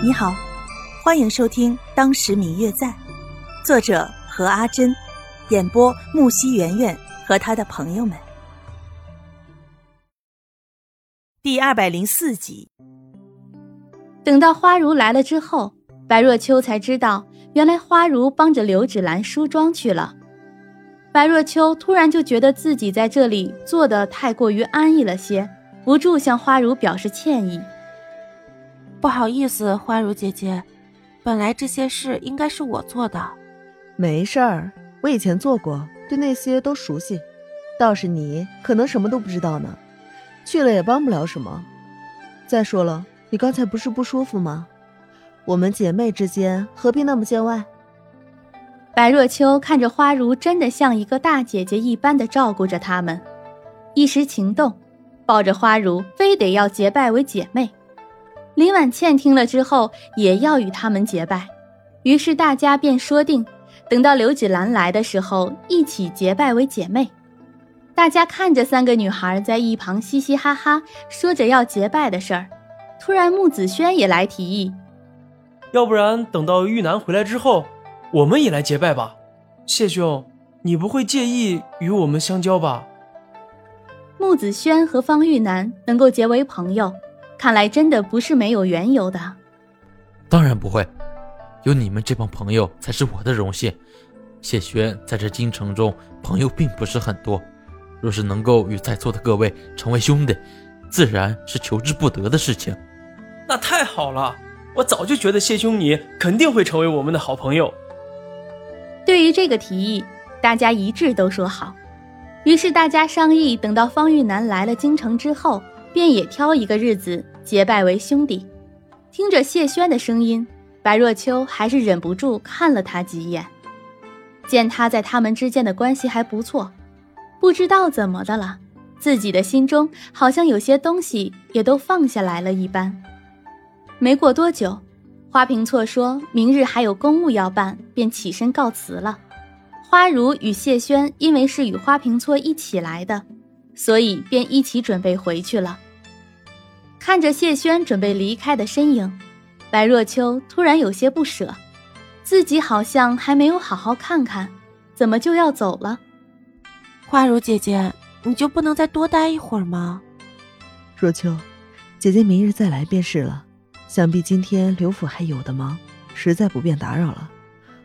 你好，欢迎收听《当时明月在》，作者何阿珍，演播木西圆圆和他的朋友们。第二百零四集。等到花如来了之后，白若秋才知道，原来花如帮着刘芷兰梳妆去了。白若秋突然就觉得自己在这里做的太过于安逸了些，不住向花如表示歉意。不好意思，花如姐姐，本来这些事应该是我做的。没事儿，我以前做过，对那些都熟悉。倒是你，可能什么都不知道呢，去了也帮不了什么。再说了，你刚才不是不舒服吗？我们姐妹之间何必那么见外？白若秋看着花如，真的像一个大姐姐一般的照顾着他们，一时情动，抱着花如，非得要结拜为姐妹。林婉倩听了之后，也要与他们结拜，于是大家便说定，等到刘芷兰来的时候，一起结拜为姐妹。大家看着三个女孩在一旁嘻嘻哈哈说着要结拜的事儿，突然穆子轩也来提议：“要不然等到玉楠回来之后，我们也来结拜吧？谢兄，你不会介意与我们相交吧？”穆子轩和方玉楠能够结为朋友。看来真的不是没有缘由的，当然不会，有你们这帮朋友才是我的荣幸。谢轩在这京城中朋友并不是很多，若是能够与在座的各位成为兄弟，自然是求之不得的事情。那太好了，我早就觉得谢兄你肯定会成为我们的好朋友。对于这个提议，大家一致都说好。于是大家商议，等到方玉楠来了京城之后。便也挑一个日子结拜为兄弟。听着谢轩的声音，白若秋还是忍不住看了他几眼。见他在他们之间的关系还不错，不知道怎么的了，自己的心中好像有些东西也都放下来了一般。没过多久，花瓶错说明日还有公务要办，便起身告辞了。花如与谢轩因为是与花瓶错一起来的。所以便一起准备回去了。看着谢轩准备离开的身影，白若秋突然有些不舍，自己好像还没有好好看看，怎么就要走了？花如姐姐，你就不能再多待一会儿吗？若秋，姐姐明日再来便是了。想必今天刘府还有的忙，实在不便打扰了。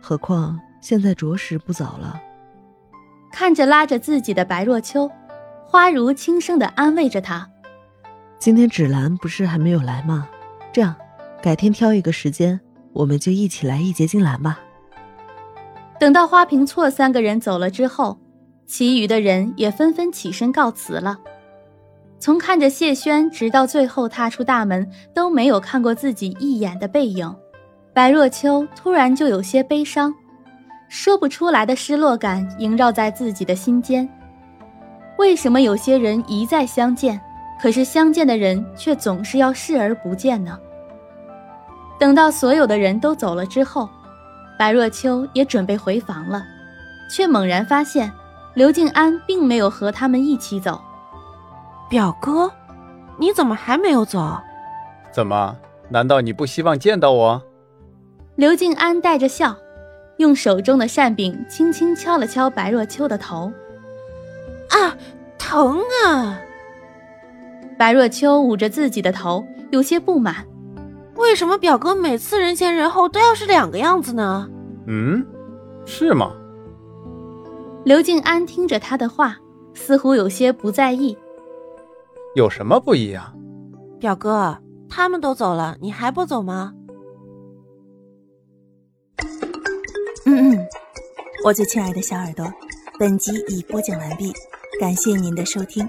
何况现在着实不早了。看着拉着自己的白若秋。花如轻声的安慰着他：“今天芷兰不是还没有来吗？这样，改天挑一个时间，我们就一起来一结金兰吧。”等到花瓶错三个人走了之后，其余的人也纷纷起身告辞了。从看着谢轩直到最后踏出大门都没有看过自己一眼的背影，白若秋突然就有些悲伤，说不出来的失落感萦绕在自己的心间。为什么有些人一再相见，可是相见的人却总是要视而不见呢？等到所有的人都走了之后，白若秋也准备回房了，却猛然发现刘静安并没有和他们一起走。表哥，你怎么还没有走？怎么？难道你不希望见到我？刘静安带着笑，用手中的扇柄轻轻敲了敲白若秋的头。啊，疼啊！白若秋捂着自己的头，有些不满。为什么表哥每次人前人后都要是两个样子呢？嗯，是吗？刘静安听着他的话，似乎有些不在意。有什么不一样？表哥，他们都走了，你还不走吗？嗯嗯，我最亲爱的小耳朵，本集已播讲完毕。感谢您的收听。